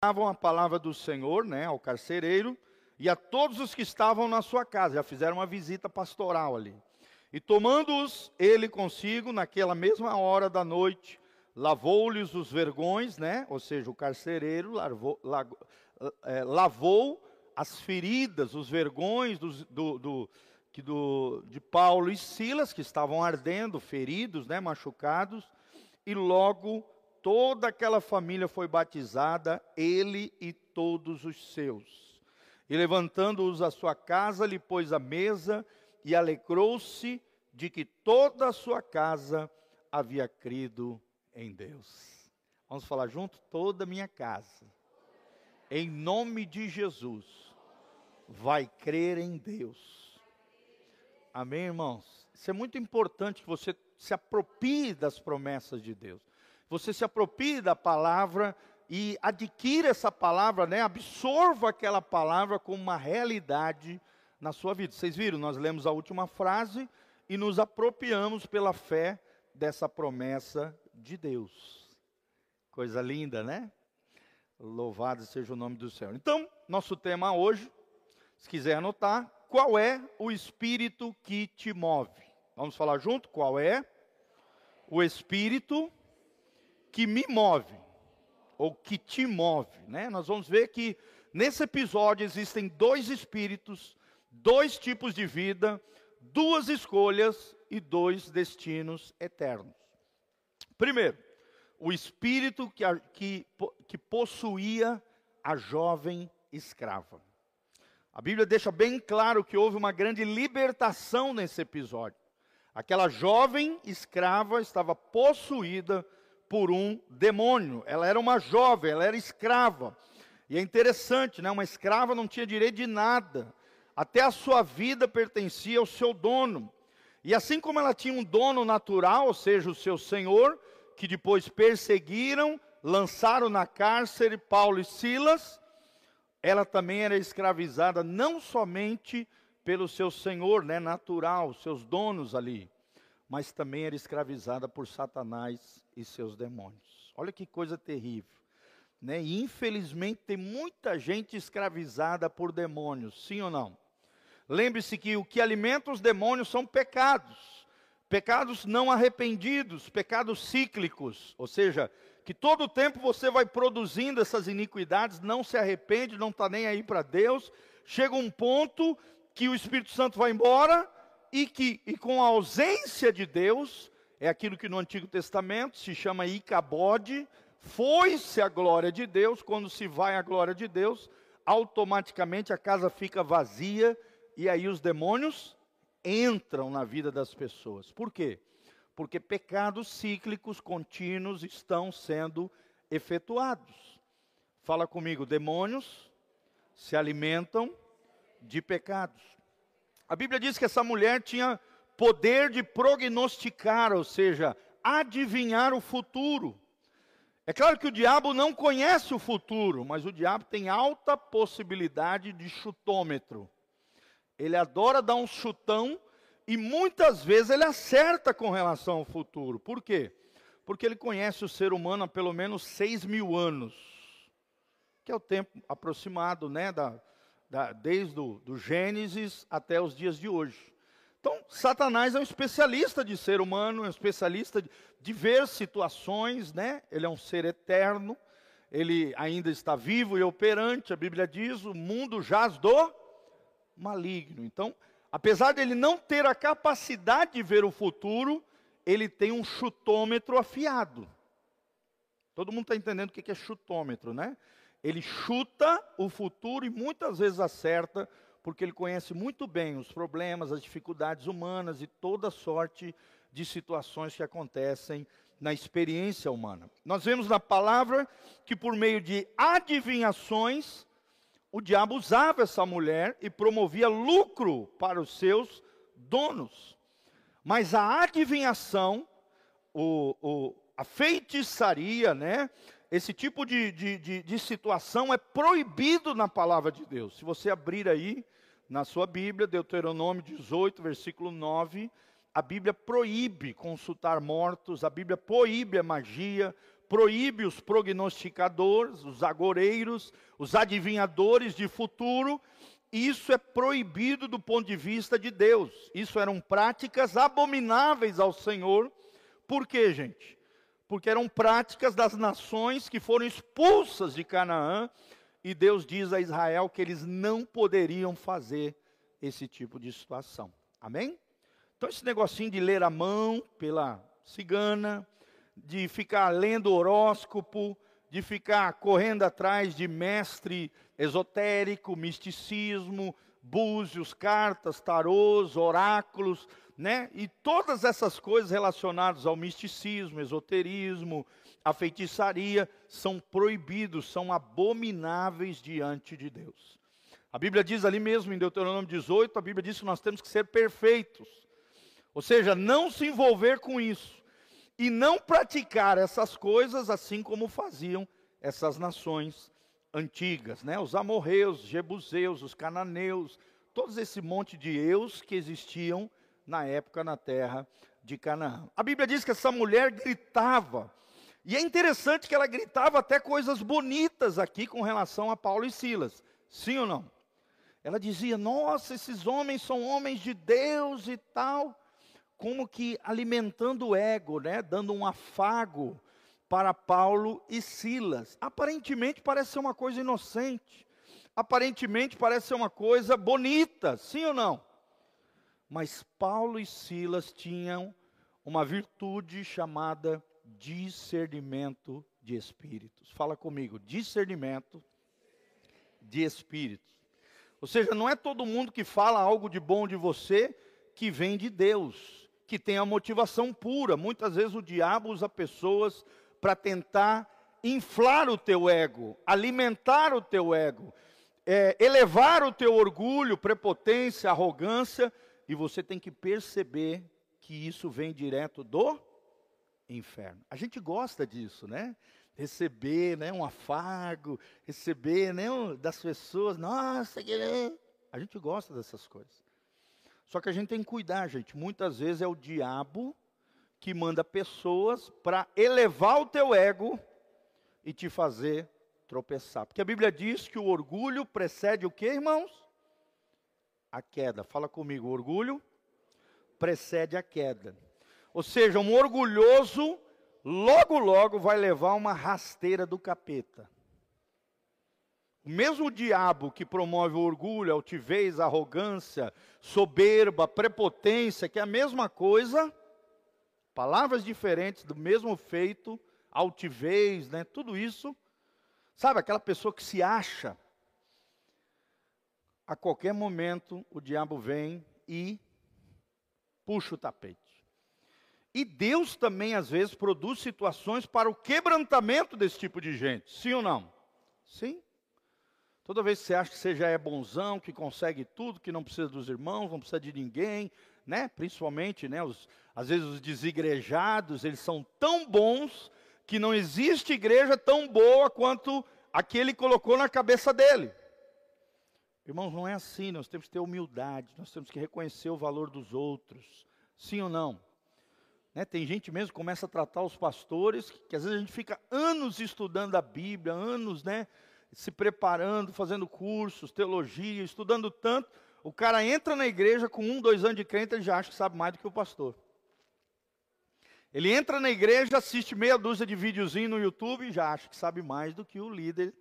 davam a palavra do Senhor, né, ao carcereiro e a todos os que estavam na sua casa. Já fizeram uma visita pastoral ali. E tomando-os ele consigo naquela mesma hora da noite, lavou-lhes os vergões, né? Ou seja, o carcereiro lavou, é, lavou as feridas, os vergões do, do, do, do, de Paulo e Silas, que estavam ardendo, feridos, né? Machucados, e logo toda aquela família foi batizada, ele e todos os seus. E levantando-os à sua casa, lhe pôs a mesa e alegrou-se de que toda a sua casa havia crido em Deus. Vamos falar junto? Toda a minha casa, em nome de Jesus, vai crer em Deus. Amém, irmãos? Isso é muito importante que você se aproprie das promessas de Deus. Você se aproprie da palavra e adquira essa palavra, né? Absorva aquela palavra como uma realidade na sua vida. Vocês viram, nós lemos a última frase e nos apropriamos pela fé dessa promessa de Deus. Coisa linda, né? Louvado seja o nome do Senhor. Então, nosso tema hoje, se quiser anotar, qual é o espírito que te move? Vamos falar junto? Qual é o espírito que me move? Ou que te move, né? Nós vamos ver que nesse episódio existem dois espíritos dois tipos de vida, duas escolhas e dois destinos eternos. Primeiro, o espírito que, que, que possuía a jovem escrava. A Bíblia deixa bem claro que houve uma grande libertação nesse episódio. Aquela jovem escrava estava possuída por um demônio. Ela era uma jovem, ela era escrava. E é interessante, né? Uma escrava não tinha direito de nada. Até a sua vida pertencia ao seu dono. E assim como ela tinha um dono natural, ou seja, o seu senhor, que depois perseguiram, lançaram na cárcere Paulo e Silas, ela também era escravizada não somente pelo seu senhor, né, natural, seus donos ali, mas também era escravizada por Satanás e seus demônios. Olha que coisa terrível. Né? E infelizmente tem muita gente escravizada por demônios, sim ou não? Lembre-se que o que alimenta os demônios são pecados, pecados não arrependidos, pecados cíclicos, ou seja, que todo o tempo você vai produzindo essas iniquidades, não se arrepende, não está nem aí para Deus, chega um ponto que o Espírito Santo vai embora e que e com a ausência de Deus, é aquilo que no Antigo Testamento se chama Icabode, foi-se a glória de Deus, quando se vai a glória de Deus, automaticamente a casa fica vazia e aí os demônios entram na vida das pessoas. Por quê? Porque pecados cíclicos contínuos estão sendo efetuados. Fala comigo, demônios se alimentam de pecados. A Bíblia diz que essa mulher tinha poder de prognosticar, ou seja, adivinhar o futuro. É claro que o diabo não conhece o futuro, mas o diabo tem alta possibilidade de chutômetro. Ele adora dar um chutão e muitas vezes ele acerta com relação ao futuro. Por quê? Porque ele conhece o ser humano há pelo menos seis mil anos, que é o tempo aproximado, né, da, da, desde o do Gênesis até os dias de hoje. Então, Satanás é um especialista de ser humano, é um especialista de, de ver situações, né? Ele é um ser eterno, ele ainda está vivo e operante. A Bíblia diz: o mundo jaz do maligno. Então, apesar dele não ter a capacidade de ver o futuro, ele tem um chutômetro afiado. Todo mundo está entendendo o que é chutômetro, né? Ele chuta o futuro e muitas vezes acerta, porque ele conhece muito bem os problemas, as dificuldades humanas e toda sorte de situações que acontecem na experiência humana. Nós vemos na palavra que por meio de adivinhações, o diabo usava essa mulher e promovia lucro para os seus donos. Mas a adivinhação, o, o, a feitiçaria, né? Esse tipo de, de, de, de situação é proibido na palavra de Deus. Se você abrir aí na sua Bíblia, Deuteronômio 18, versículo 9, a Bíblia proíbe consultar mortos, a Bíblia proíbe a magia, proíbe os prognosticadores, os agoreiros, os adivinhadores de futuro. Isso é proibido do ponto de vista de Deus. Isso eram práticas abomináveis ao Senhor. Por quê, gente? Porque eram práticas das nações que foram expulsas de Canaã, e Deus diz a Israel que eles não poderiam fazer esse tipo de situação. Amém? Então, esse negocinho de ler a mão pela cigana, de ficar lendo horóscopo, de ficar correndo atrás de mestre esotérico, misticismo, búzios, cartas, tarôs, oráculos, né? E todas essas coisas relacionadas ao misticismo, esoterismo, a feitiçaria são proibidos, são abomináveis diante de Deus. A Bíblia diz ali mesmo em Deuteronômio 18, a Bíblia diz que nós temos que ser perfeitos. Ou seja, não se envolver com isso e não praticar essas coisas assim como faziam essas nações antigas, né? Os amorreus, jebuseus, os cananeus, todos esse monte de eus que existiam na época na terra de Canaã. A Bíblia diz que essa mulher gritava. E é interessante que ela gritava até coisas bonitas aqui com relação a Paulo e Silas. Sim ou não? Ela dizia: "Nossa, esses homens são homens de Deus e tal" como que alimentando o ego, né, dando um afago para Paulo e Silas. Aparentemente parece ser uma coisa inocente, aparentemente parece ser uma coisa bonita, sim ou não? Mas Paulo e Silas tinham uma virtude chamada discernimento de espíritos. Fala comigo, discernimento de espíritos. Ou seja, não é todo mundo que fala algo de bom de você que vem de Deus que tem a motivação pura. Muitas vezes o diabo usa pessoas para tentar inflar o teu ego, alimentar o teu ego, é, elevar o teu orgulho, prepotência, arrogância, e você tem que perceber que isso vem direto do inferno. A gente gosta disso, né? Receber né, um afago, receber né, das pessoas, nossa, a gente gosta dessas coisas. Só que a gente tem que cuidar, gente. Muitas vezes é o diabo que manda pessoas para elevar o teu ego e te fazer tropeçar. Porque a Bíblia diz que o orgulho precede o que, irmãos? A queda. Fala comigo, orgulho precede a queda. Ou seja, um orgulhoso logo logo vai levar uma rasteira do capeta. O mesmo diabo que promove o orgulho, altivez, arrogância, soberba, prepotência, que é a mesma coisa, palavras diferentes do mesmo feito, altivez, né, tudo isso. Sabe aquela pessoa que se acha? A qualquer momento o diabo vem e puxa o tapete. E Deus também às vezes produz situações para o quebrantamento desse tipo de gente, sim ou não? Sim. Toda vez que você acha que você já é bonzão, que consegue tudo, que não precisa dos irmãos, não precisa de ninguém, né? Principalmente, né? Os, às vezes os desigrejados, eles são tão bons que não existe igreja tão boa quanto a que ele colocou na cabeça dele. Irmãos, não é assim, nós temos que ter humildade, nós temos que reconhecer o valor dos outros, sim ou não? Né, tem gente mesmo que começa a tratar os pastores, que, que às vezes a gente fica anos estudando a Bíblia, anos, né, se preparando, fazendo cursos, teologia, estudando tanto. O cara entra na igreja com um, dois anos de crente, ele já acha que sabe mais do que o pastor. Ele entra na igreja, assiste meia dúzia de videozinho no YouTube e já acha que sabe mais do que o líder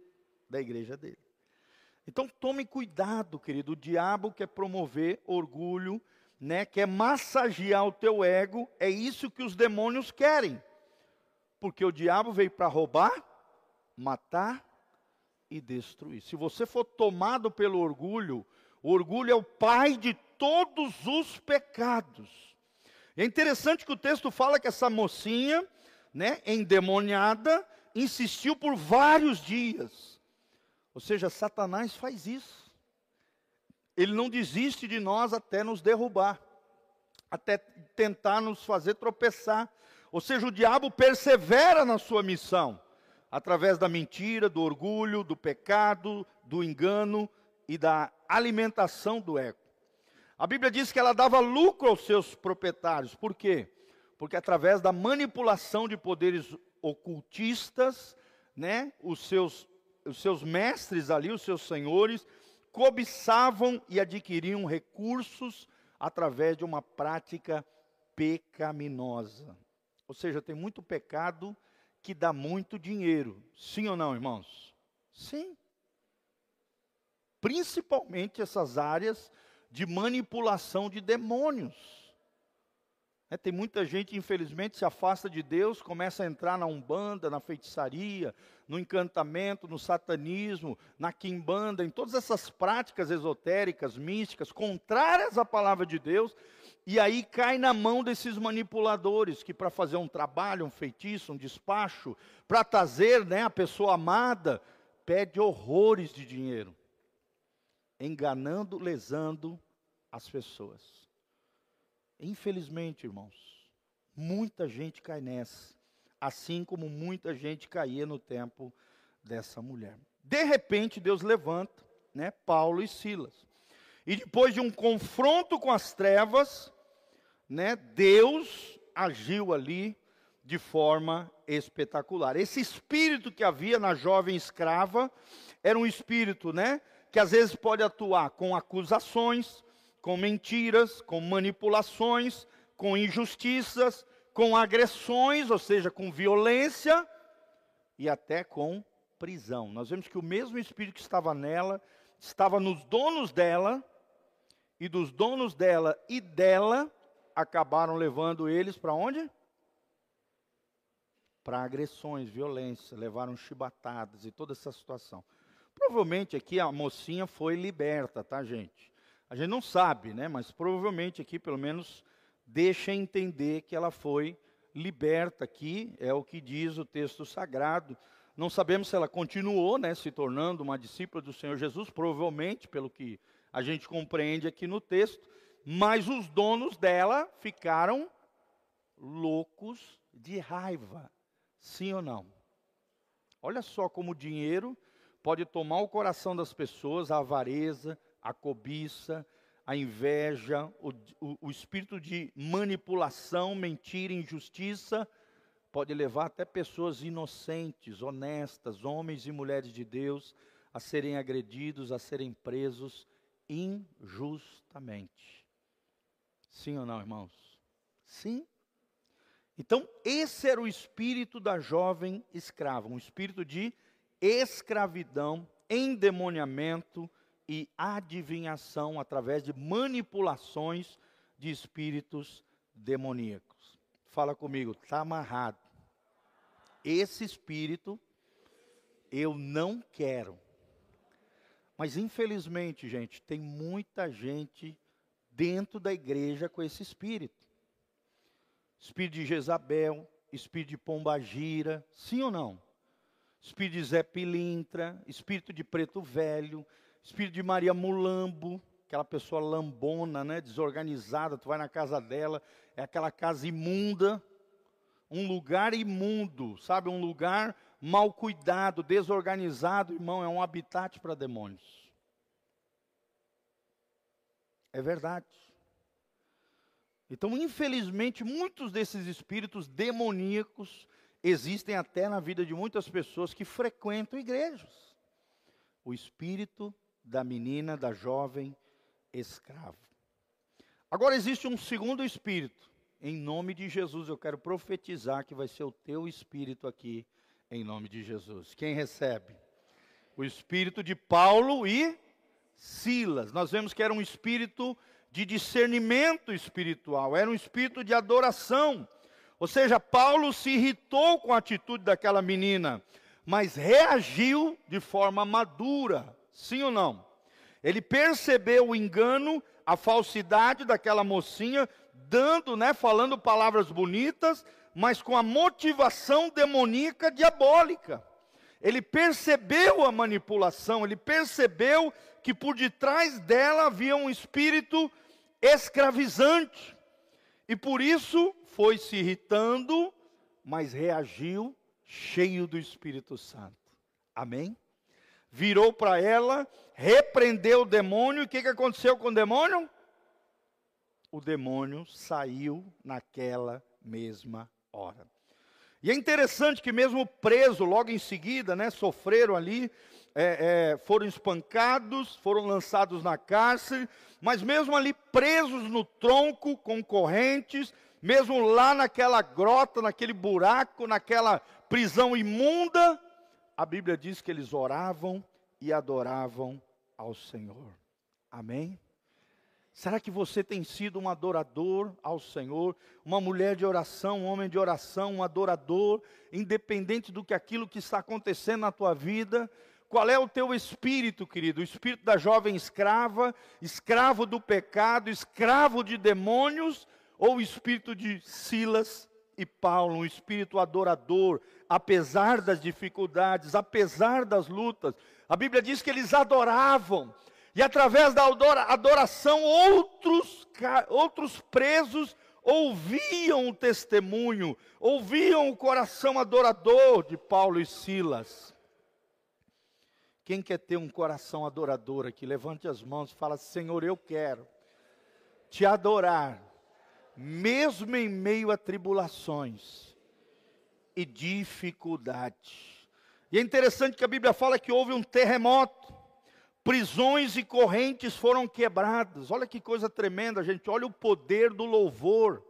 da igreja dele. Então tome cuidado, querido. O diabo quer promover orgulho, né? Quer massagear o teu ego. É isso que os demônios querem. Porque o diabo veio para roubar, matar e destruir. Se você for tomado pelo orgulho, o orgulho é o pai de todos os pecados. É interessante que o texto fala que essa mocinha, né, endemoniada, insistiu por vários dias. Ou seja, Satanás faz isso. Ele não desiste de nós até nos derrubar, até tentar nos fazer tropeçar. Ou seja, o diabo persevera na sua missão através da mentira, do orgulho, do pecado, do engano e da alimentação do ego. A Bíblia diz que ela dava lucro aos seus proprietários. Por quê? Porque através da manipulação de poderes ocultistas, né, os seus, os seus mestres ali, os seus senhores, cobiçavam e adquiriam recursos através de uma prática pecaminosa. Ou seja, tem muito pecado que dá muito dinheiro. Sim ou não, irmãos? Sim. Principalmente essas áreas de manipulação de demônios. É, tem muita gente, infelizmente, se afasta de Deus, começa a entrar na umbanda, na feitiçaria, no encantamento, no satanismo, na quimbanda, em todas essas práticas esotéricas, místicas, contrárias à palavra de Deus, e aí cai na mão desses manipuladores que, para fazer um trabalho, um feitiço, um despacho, para trazer né, a pessoa amada, pede horrores de dinheiro, enganando, lesando as pessoas. Infelizmente, irmãos, muita gente cai nessa, assim como muita gente caía no tempo dessa mulher. De repente, Deus levanta, né, Paulo e Silas. E depois de um confronto com as trevas, né, Deus agiu ali de forma espetacular. Esse espírito que havia na jovem escrava era um espírito, né, que às vezes pode atuar com acusações, com mentiras, com manipulações, com injustiças, com agressões, ou seja, com violência e até com prisão. Nós vemos que o mesmo espírito que estava nela estava nos donos dela, e dos donos dela e dela acabaram levando eles para onde? Para agressões, violência, levaram chibatadas e toda essa situação. Provavelmente aqui a mocinha foi liberta, tá, gente? A gente não sabe, né? Mas provavelmente aqui, pelo menos, deixa entender que ela foi liberta aqui, é o que diz o texto sagrado. Não sabemos se ela continuou, né, se tornando uma discípula do Senhor Jesus, provavelmente, pelo que a gente compreende aqui no texto, mas os donos dela ficaram loucos de raiva. Sim ou não? Olha só como o dinheiro pode tomar o coração das pessoas, a avareza, a cobiça, a inveja, o, o, o espírito de manipulação, mentira, injustiça, pode levar até pessoas inocentes, honestas, homens e mulheres de Deus, a serem agredidos, a serem presos injustamente. Sim ou não, irmãos? Sim. Então, esse era o espírito da jovem escrava, um espírito de escravidão, endemoniamento, e adivinhação através de manipulações de espíritos demoníacos. Fala comigo, está amarrado. Esse espírito eu não quero. Mas infelizmente, gente, tem muita gente dentro da igreja com esse espírito. Espírito de Jezabel, espírito de Pombagira, sim ou não? Espírito de Zé Pilintra, espírito de Preto Velho, Espírito de Maria Mulambo, aquela pessoa lambona, né, desorganizada, tu vai na casa dela, é aquela casa imunda, um lugar imundo, sabe, um lugar mal cuidado, desorganizado, irmão, é um habitat para demônios. É verdade. Então, infelizmente, muitos desses espíritos demoníacos existem até na vida de muitas pessoas que frequentam igrejas. O espírito da menina, da jovem escrava. Agora existe um segundo espírito. Em nome de Jesus, eu quero profetizar que vai ser o teu espírito aqui, em nome de Jesus. Quem recebe? O espírito de Paulo e Silas. Nós vemos que era um espírito de discernimento espiritual, era um espírito de adoração. Ou seja, Paulo se irritou com a atitude daquela menina, mas reagiu de forma madura. Sim ou não? Ele percebeu o engano, a falsidade daquela mocinha, dando, né, falando palavras bonitas, mas com a motivação demoníaca diabólica. Ele percebeu a manipulação, ele percebeu que por detrás dela havia um espírito escravizante. E por isso foi se irritando, mas reagiu cheio do Espírito Santo. Amém? Virou para ela, repreendeu o demônio, e o que, que aconteceu com o demônio? O demônio saiu naquela mesma hora. E é interessante que mesmo preso, logo em seguida, né, sofreram ali, é, é, foram espancados, foram lançados na cárcere, mas mesmo ali presos no tronco, com correntes, mesmo lá naquela grota, naquele buraco, naquela prisão imunda, a Bíblia diz que eles oravam e adoravam ao Senhor. Amém? Será que você tem sido um adorador ao Senhor, uma mulher de oração, um homem de oração, um adorador, independente do que aquilo que está acontecendo na tua vida? Qual é o teu espírito, querido? O espírito da jovem escrava, escravo do pecado, escravo de demônios, ou o espírito de Silas e Paulo, um espírito adorador, apesar das dificuldades, apesar das lutas? A Bíblia diz que eles adoravam, e através da adoração, outros, outros presos ouviam o testemunho, ouviam o coração adorador de Paulo e Silas. Quem quer ter um coração adorador aqui, levante as mãos e fala: Senhor, eu quero te adorar, mesmo em meio a tribulações e dificuldade. E é interessante que a Bíblia fala que houve um terremoto prisões e correntes foram quebradas. Olha que coisa tremenda, gente. Olha o poder do louvor.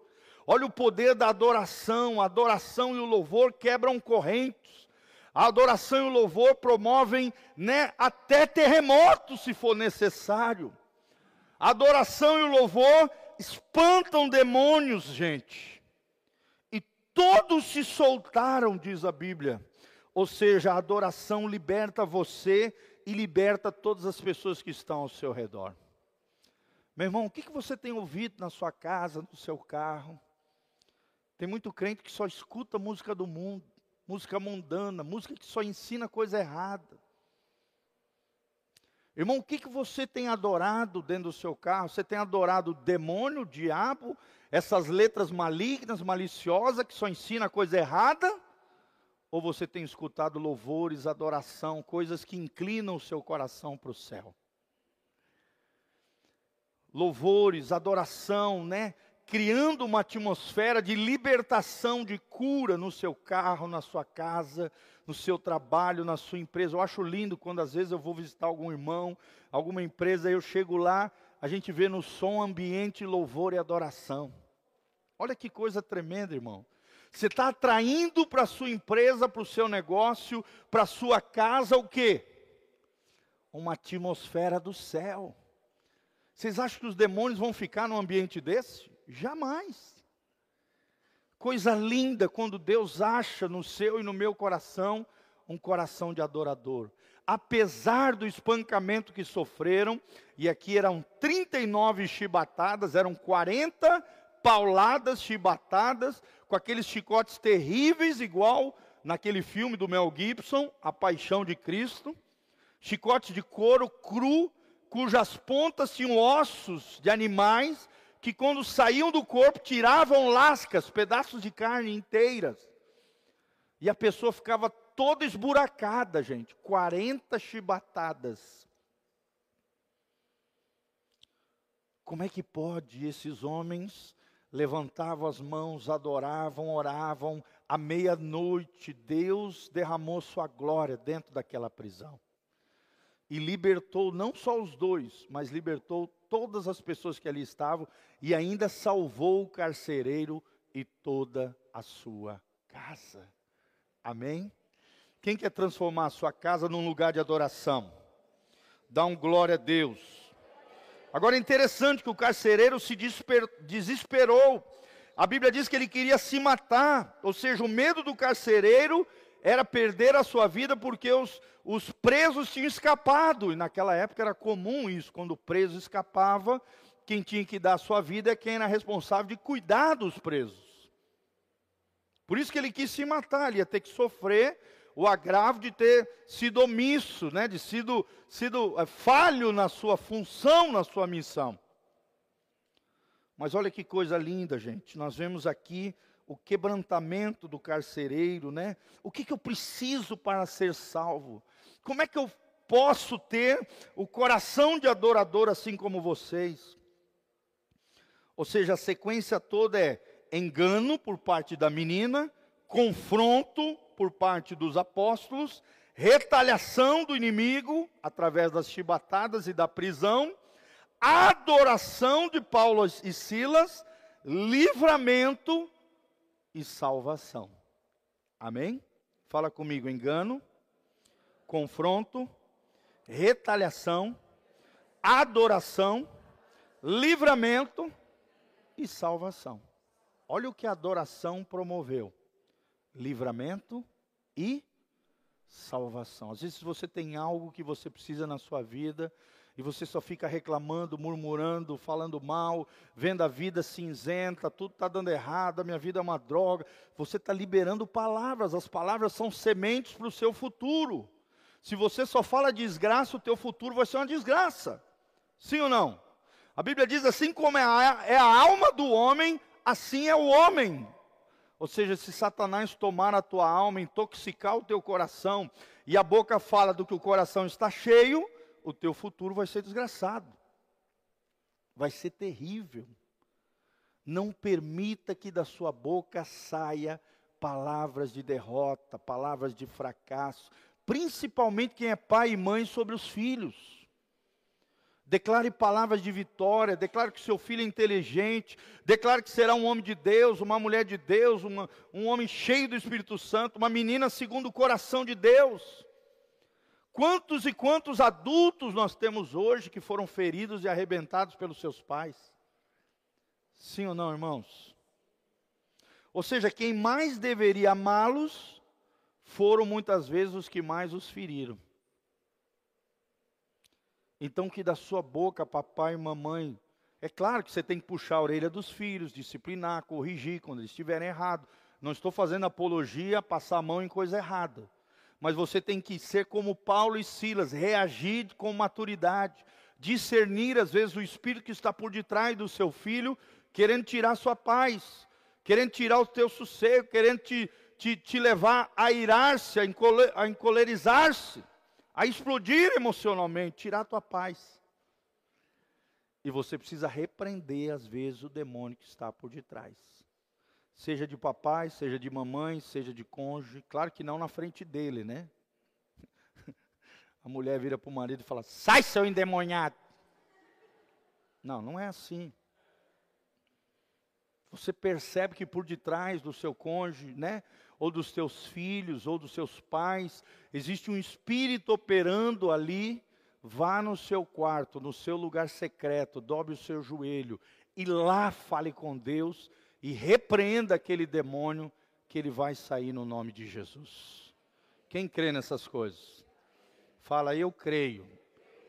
Olha o poder da adoração. A adoração e o louvor quebram correntes. A adoração e o louvor promovem né, até terremotos, se for necessário. A adoração e o louvor espantam demônios, gente. E todos se soltaram, diz a Bíblia. Ou seja, a adoração liberta você e liberta todas as pessoas que estão ao seu redor. Meu irmão, o que, que você tem ouvido na sua casa, no seu carro? Tem muito crente que só escuta música do mundo, música mundana, música que só ensina coisa errada. Irmão, o que, que você tem adorado dentro do seu carro? Você tem adorado demônio, diabo, essas letras malignas, maliciosas, que só ensina coisa errada? Ou você tem escutado louvores, adoração, coisas que inclinam o seu coração para o céu? Louvores, adoração, né? Criando uma atmosfera de libertação, de cura no seu carro, na sua casa, no seu trabalho, na sua empresa. Eu acho lindo quando às vezes eu vou visitar algum irmão, alguma empresa, eu chego lá, a gente vê no som ambiente louvor e adoração. Olha que coisa tremenda, irmão. Você está atraindo para a sua empresa, para o seu negócio, para a sua casa o quê? Uma atmosfera do céu. Vocês acham que os demônios vão ficar num ambiente desse? Jamais. Coisa linda quando Deus acha no seu e no meu coração um coração de adorador. Apesar do espancamento que sofreram, e aqui eram 39 chibatadas, eram 40 pauladas, chibatadas, com aqueles chicotes terríveis, igual naquele filme do Mel Gibson, A Paixão de Cristo. Chicotes de couro cru, cujas pontas tinham ossos de animais, que quando saíam do corpo tiravam lascas, pedaços de carne inteiras. E a pessoa ficava toda esburacada, gente. 40 chibatadas. Como é que pode esses homens levantavam as mãos, adoravam, oravam. À meia-noite, Deus derramou sua glória dentro daquela prisão. E libertou não só os dois, mas libertou todas as pessoas que ali estavam e ainda salvou o carcereiro e toda a sua casa. Amém? Quem quer transformar a sua casa num lugar de adoração? Dá um glória a Deus. Agora é interessante que o carcereiro se desesperou. A Bíblia diz que ele queria se matar, ou seja, o medo do carcereiro era perder a sua vida porque os, os presos tinham escapado, e naquela época era comum isso, quando o preso escapava, quem tinha que dar a sua vida é quem era responsável de cuidar dos presos. Por isso que ele quis se matar, ele ia ter que sofrer o agravo de ter sido omisso, né, de sido, sido é, falho na sua função, na sua missão. Mas olha que coisa linda, gente. Nós vemos aqui o quebrantamento do carcereiro, né? O que, que eu preciso para ser salvo? Como é que eu posso ter o coração de adorador assim como vocês? Ou seja, a sequência toda é engano por parte da menina, confronto por parte dos apóstolos, retaliação do inimigo através das chibatadas e da prisão, adoração de Paulo e Silas, livramento e salvação. Amém? Fala comigo: engano, confronto, retaliação, adoração, livramento e salvação. Olha o que a adoração promoveu: livramento e salvação. Às vezes você tem algo que você precisa na sua vida e você só fica reclamando, murmurando, falando mal, vendo a vida cinzenta, tudo está dando errado, a minha vida é uma droga. Você está liberando palavras, as palavras são sementes para o seu futuro. Se você só fala desgraça, o teu futuro vai ser uma desgraça. Sim ou não? A Bíblia diz assim como é a, é a alma do homem, assim é o homem. Ou seja, se Satanás tomar a tua alma, intoxicar o teu coração, e a boca fala do que o coração está cheio, o teu futuro vai ser desgraçado. Vai ser terrível. Não permita que da sua boca saia palavras de derrota, palavras de fracasso, principalmente quem é pai e mãe sobre os filhos. Declare palavras de vitória, declare que seu filho é inteligente, declare que será um homem de Deus, uma mulher de Deus, uma, um homem cheio do Espírito Santo, uma menina segundo o coração de Deus. Quantos e quantos adultos nós temos hoje que foram feridos e arrebentados pelos seus pais? Sim ou não, irmãos? Ou seja, quem mais deveria amá-los foram muitas vezes os que mais os feriram. Então, que da sua boca, papai e mamãe, é claro que você tem que puxar a orelha dos filhos, disciplinar, corrigir quando eles estiverem errados. Não estou fazendo apologia, passar a mão em coisa errada. Mas você tem que ser como Paulo e Silas, reagir com maturidade, discernir às vezes o espírito que está por detrás do seu filho, querendo tirar sua paz, querendo tirar o teu sossego, querendo te, te, te levar a irar-se, a encolerizar-se a explodir emocionalmente, tirar a tua paz. E você precisa repreender, às vezes, o demônio que está por detrás. Seja de papai, seja de mamãe, seja de cônjuge. Claro que não na frente dele, né? A mulher vira para o marido e fala: Sai, seu endemoniado. Não, não é assim. Você percebe que por detrás do seu cônjuge, né? ou dos teus filhos, ou dos seus pais, existe um espírito operando ali, vá no seu quarto, no seu lugar secreto, dobre o seu joelho e lá fale com Deus e repreenda aquele demônio que ele vai sair no nome de Jesus. Quem crê nessas coisas? Fala, eu creio,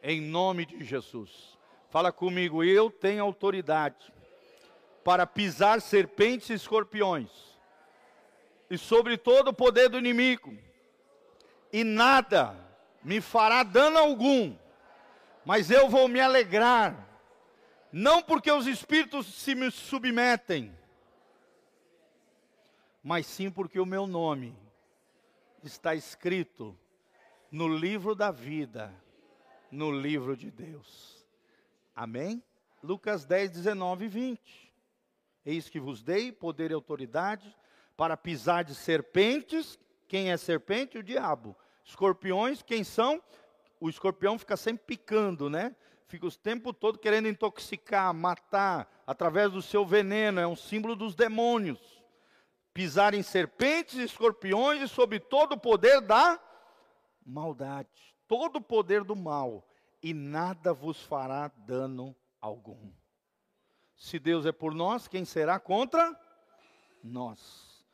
em nome de Jesus. Fala comigo, eu tenho autoridade para pisar serpentes e escorpiões e sobre todo o poder do inimigo, e nada me fará dano algum, mas eu vou me alegrar, não porque os espíritos se me submetem, mas sim porque o meu nome está escrito no livro da vida, no livro de Deus. Amém? Lucas 10, 19 e 20. Eis que vos dei poder e autoridade para pisar de serpentes. Quem é serpente? O diabo. Escorpiões, quem são? O escorpião fica sempre picando, né? Fica o tempo todo querendo intoxicar, matar, através do seu veneno, é um símbolo dos demônios. Pisar em serpentes e escorpiões e sob todo o poder da maldade, todo o poder do mal, e nada vos fará dano algum. Se Deus é por nós, quem será contra nós?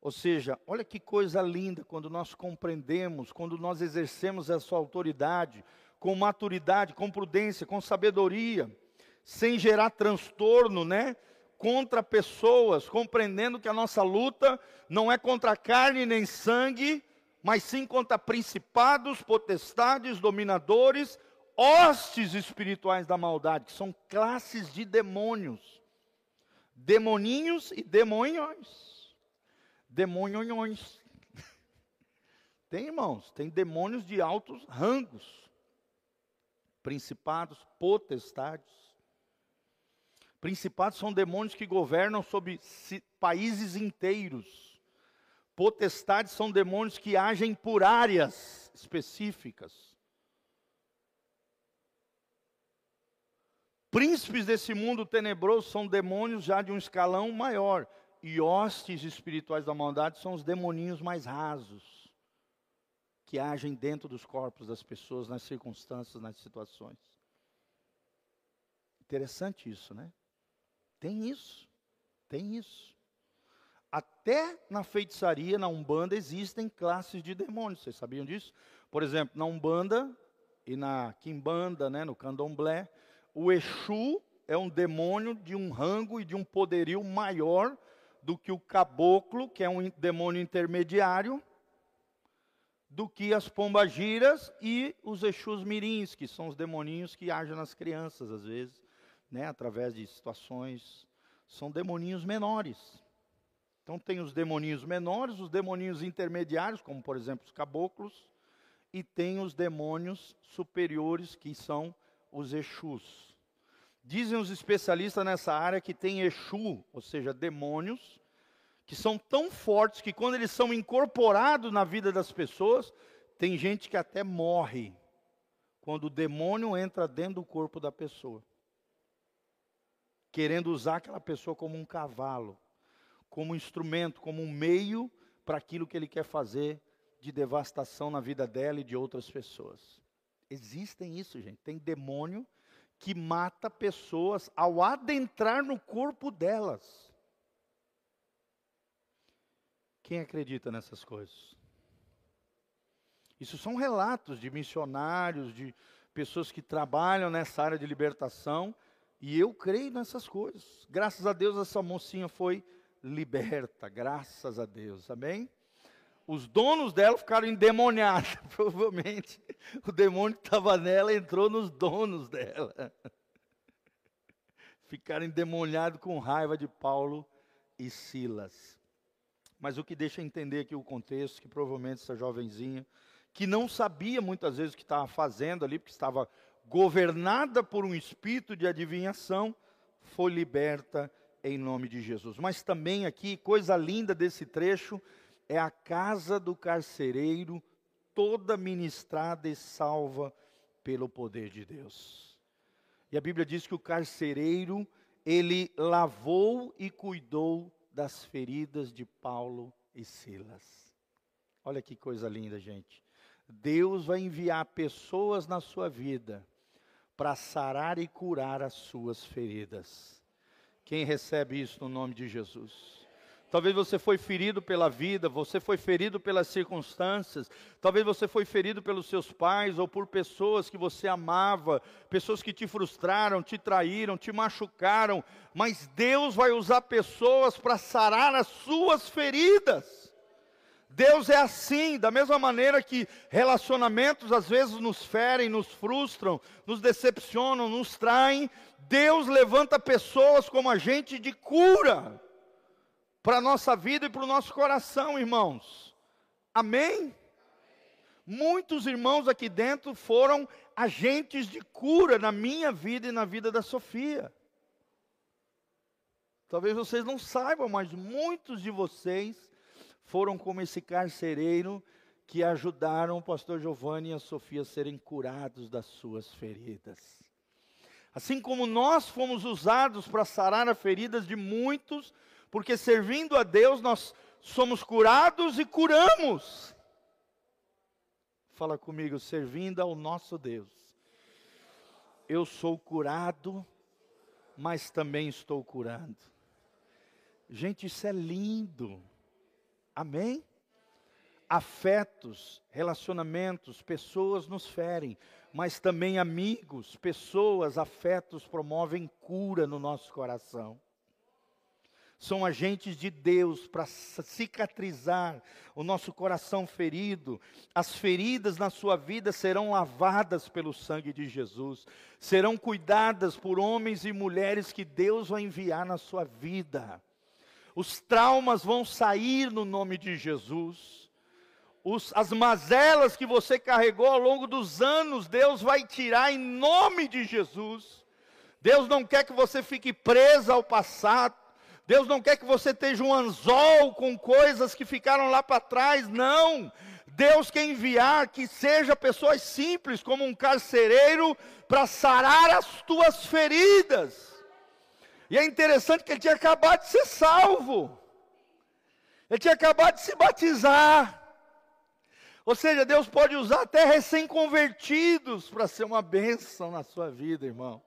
Ou seja, olha que coisa linda quando nós compreendemos, quando nós exercemos essa autoridade com maturidade, com prudência, com sabedoria, sem gerar transtorno, né? Contra pessoas, compreendendo que a nossa luta não é contra carne nem sangue, mas sim contra principados, potestades, dominadores, hostes espirituais da maldade, que são classes de demônios, demoninhos e demônios demônios. Tem, irmãos, tem demônios de altos rangos, principados, potestades. Principados são demônios que governam sobre países inteiros. Potestades são demônios que agem por áreas específicas. Príncipes desse mundo tenebroso são demônios já de um escalão maior. E hostes espirituais da maldade são os demoninhos mais rasos, que agem dentro dos corpos das pessoas, nas circunstâncias, nas situações. Interessante isso, né? Tem isso, tem isso. Até na feitiçaria, na Umbanda, existem classes de demônios. Vocês sabiam disso? Por exemplo, na Umbanda e na Quimbanda, né, no Candomblé, o Exu é um demônio de um rango e de um poderio maior do que o caboclo, que é um demônio intermediário, do que as pombagiras e os Exus mirins, que são os demoninhos que agem nas crianças, às vezes, né, através de situações. São demoninhos menores. Então tem os demoninhos menores, os demoninhos intermediários, como por exemplo os caboclos, e tem os demônios superiores, que são os Exus. Dizem os especialistas nessa área que tem Exu, ou seja, demônios, que são tão fortes que quando eles são incorporados na vida das pessoas, tem gente que até morre quando o demônio entra dentro do corpo da pessoa, querendo usar aquela pessoa como um cavalo como instrumento, como um meio para aquilo que ele quer fazer de devastação na vida dela e de outras pessoas. Existem isso, gente. Tem demônio que mata pessoas ao adentrar no corpo delas. Quem acredita nessas coisas? Isso são relatos de missionários, de pessoas que trabalham nessa área de libertação, e eu creio nessas coisas. Graças a Deus essa mocinha foi liberta, graças a Deus, amém? Os donos dela ficaram endemoniados, provavelmente. O demônio que estava nela entrou nos donos dela. Ficaram endemoniados com raiva de Paulo e Silas. Mas o que deixa entender aqui o contexto, que provavelmente essa jovenzinha, que não sabia muitas vezes o que estava fazendo ali, porque estava governada por um espírito de adivinhação, foi liberta em nome de Jesus. Mas também aqui, coisa linda desse trecho, é a casa do carcereiro, toda ministrada e salva pelo poder de Deus. E a Bíblia diz que o carcereiro, ele lavou e cuidou das feridas de Paulo e Silas. Olha que coisa linda, gente. Deus vai enviar pessoas na sua vida para sarar e curar as suas feridas. Quem recebe isso no nome de Jesus? Talvez você foi ferido pela vida, você foi ferido pelas circunstâncias, talvez você foi ferido pelos seus pais ou por pessoas que você amava, pessoas que te frustraram, te traíram, te machucaram, mas Deus vai usar pessoas para sarar as suas feridas. Deus é assim, da mesma maneira que relacionamentos às vezes nos ferem, nos frustram, nos decepcionam, nos traem, Deus levanta pessoas como agente de cura para a nossa vida e para o nosso coração, irmãos. Amém? Muitos irmãos aqui dentro foram agentes de cura na minha vida e na vida da Sofia. Talvez vocês não saibam, mas muitos de vocês foram como esse carcereiro que ajudaram o pastor Giovanni e a Sofia a serem curados das suas feridas. Assim como nós fomos usados para sarar as feridas de muitos, porque servindo a Deus nós somos curados e curamos. Fala comigo, servindo ao nosso Deus. Eu sou curado, mas também estou curando. Gente, isso é lindo. Amém? Afetos, relacionamentos, pessoas nos ferem, mas também amigos, pessoas, afetos promovem cura no nosso coração. São agentes de Deus para cicatrizar o nosso coração ferido. As feridas na sua vida serão lavadas pelo sangue de Jesus, serão cuidadas por homens e mulheres que Deus vai enviar na sua vida os traumas vão sair no nome de Jesus. Os, as mazelas que você carregou ao longo dos anos, Deus vai tirar em nome de Jesus. Deus não quer que você fique presa ao passado. Deus não quer que você esteja um anzol com coisas que ficaram lá para trás, não. Deus quer enviar que seja pessoas simples, como um carcereiro, para sarar as tuas feridas. E é interessante que ele tinha acabado de ser salvo, ele tinha acabado de se batizar. Ou seja, Deus pode usar até recém-convertidos para ser uma bênção na sua vida, irmão.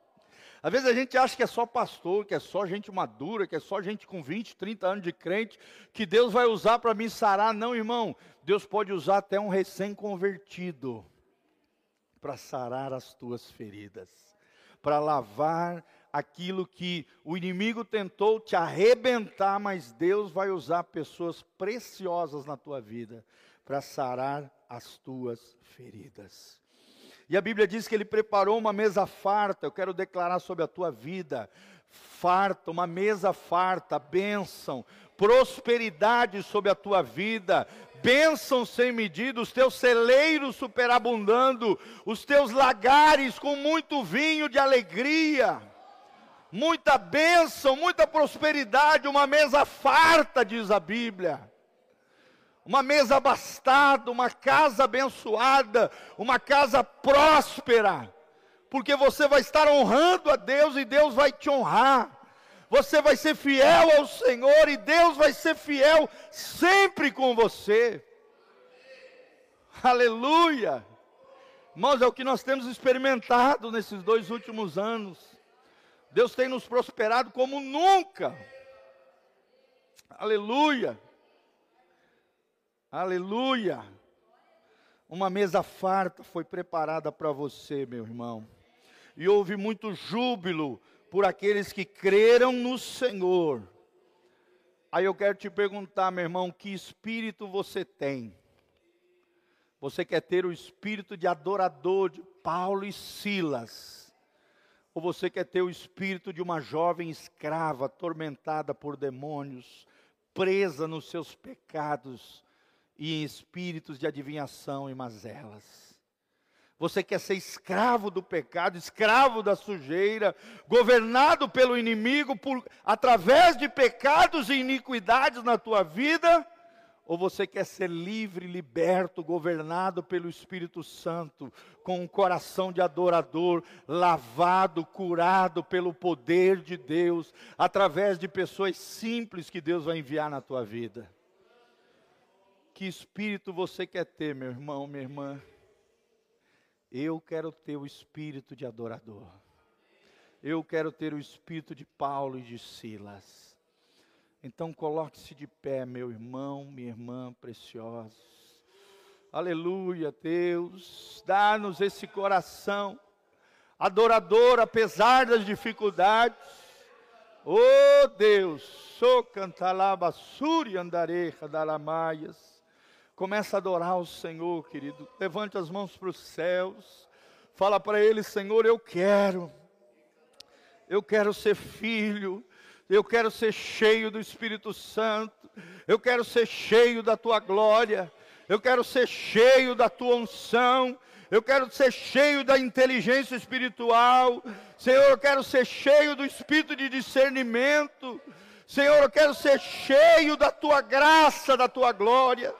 Às vezes a gente acha que é só pastor, que é só gente madura, que é só gente com 20, 30 anos de crente, que Deus vai usar para me sarar. Não, irmão. Deus pode usar até um recém-convertido para sarar as tuas feridas, para lavar aquilo que o inimigo tentou te arrebentar, mas Deus vai usar pessoas preciosas na tua vida para sarar as tuas feridas. E a Bíblia diz que ele preparou uma mesa farta. Eu quero declarar sobre a tua vida farta, uma mesa farta, bênção, prosperidade sobre a tua vida, bênção sem medida, os teus celeiros superabundando, os teus lagares com muito vinho de alegria, muita bênção, muita prosperidade, uma mesa farta, diz a Bíblia uma mesa abastada, uma casa abençoada, uma casa próspera, porque você vai estar honrando a Deus e Deus vai te honrar. Você vai ser fiel ao Senhor e Deus vai ser fiel sempre com você. Aleluia! Irmãos, é o que nós temos experimentado nesses dois últimos anos. Deus tem nos prosperado como nunca. Aleluia! Aleluia! Uma mesa farta foi preparada para você, meu irmão. E houve muito júbilo por aqueles que creram no Senhor. Aí eu quero te perguntar, meu irmão, que espírito você tem? Você quer ter o espírito de adorador de Paulo e Silas? Ou você quer ter o espírito de uma jovem escrava, atormentada por demônios, presa nos seus pecados? e em espíritos de adivinhação e mazelas. Você quer ser escravo do pecado, escravo da sujeira, governado pelo inimigo por através de pecados e iniquidades na tua vida? Ou você quer ser livre, liberto, governado pelo Espírito Santo, com um coração de adorador, lavado, curado pelo poder de Deus, através de pessoas simples que Deus vai enviar na tua vida? Que espírito você quer ter, meu irmão, minha irmã? Eu quero ter o espírito de adorador. Eu quero ter o espírito de Paulo e de Silas. Então coloque-se de pé, meu irmão, minha irmã preciosos. Aleluia, Deus. Dá-nos esse coração adorador apesar das dificuldades. Oh Deus, sou cantalaba suri andareja dalamaias. Começa a adorar o Senhor, querido. Levante as mãos para os céus. Fala para Ele, Senhor, eu quero. Eu quero ser filho. Eu quero ser cheio do Espírito Santo. Eu quero ser cheio da tua glória. Eu quero ser cheio da tua unção. Eu quero ser cheio da inteligência espiritual. Senhor, eu quero ser cheio do espírito de discernimento. Senhor, eu quero ser cheio da tua graça, da tua glória.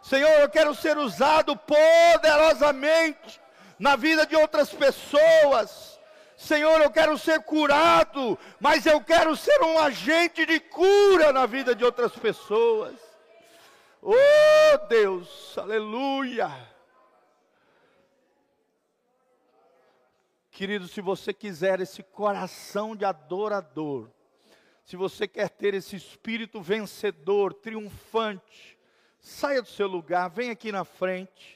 Senhor, eu quero ser usado poderosamente na vida de outras pessoas. Senhor, eu quero ser curado, mas eu quero ser um agente de cura na vida de outras pessoas. Oh Deus, aleluia. Querido, se você quiser esse coração de adorador, se você quer ter esse espírito vencedor, triunfante, Saia do seu lugar, vem aqui na frente.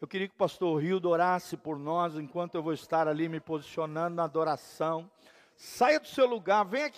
Eu queria que o pastor Rildo orasse por nós enquanto eu vou estar ali me posicionando na adoração. Saia do seu lugar, vem aqui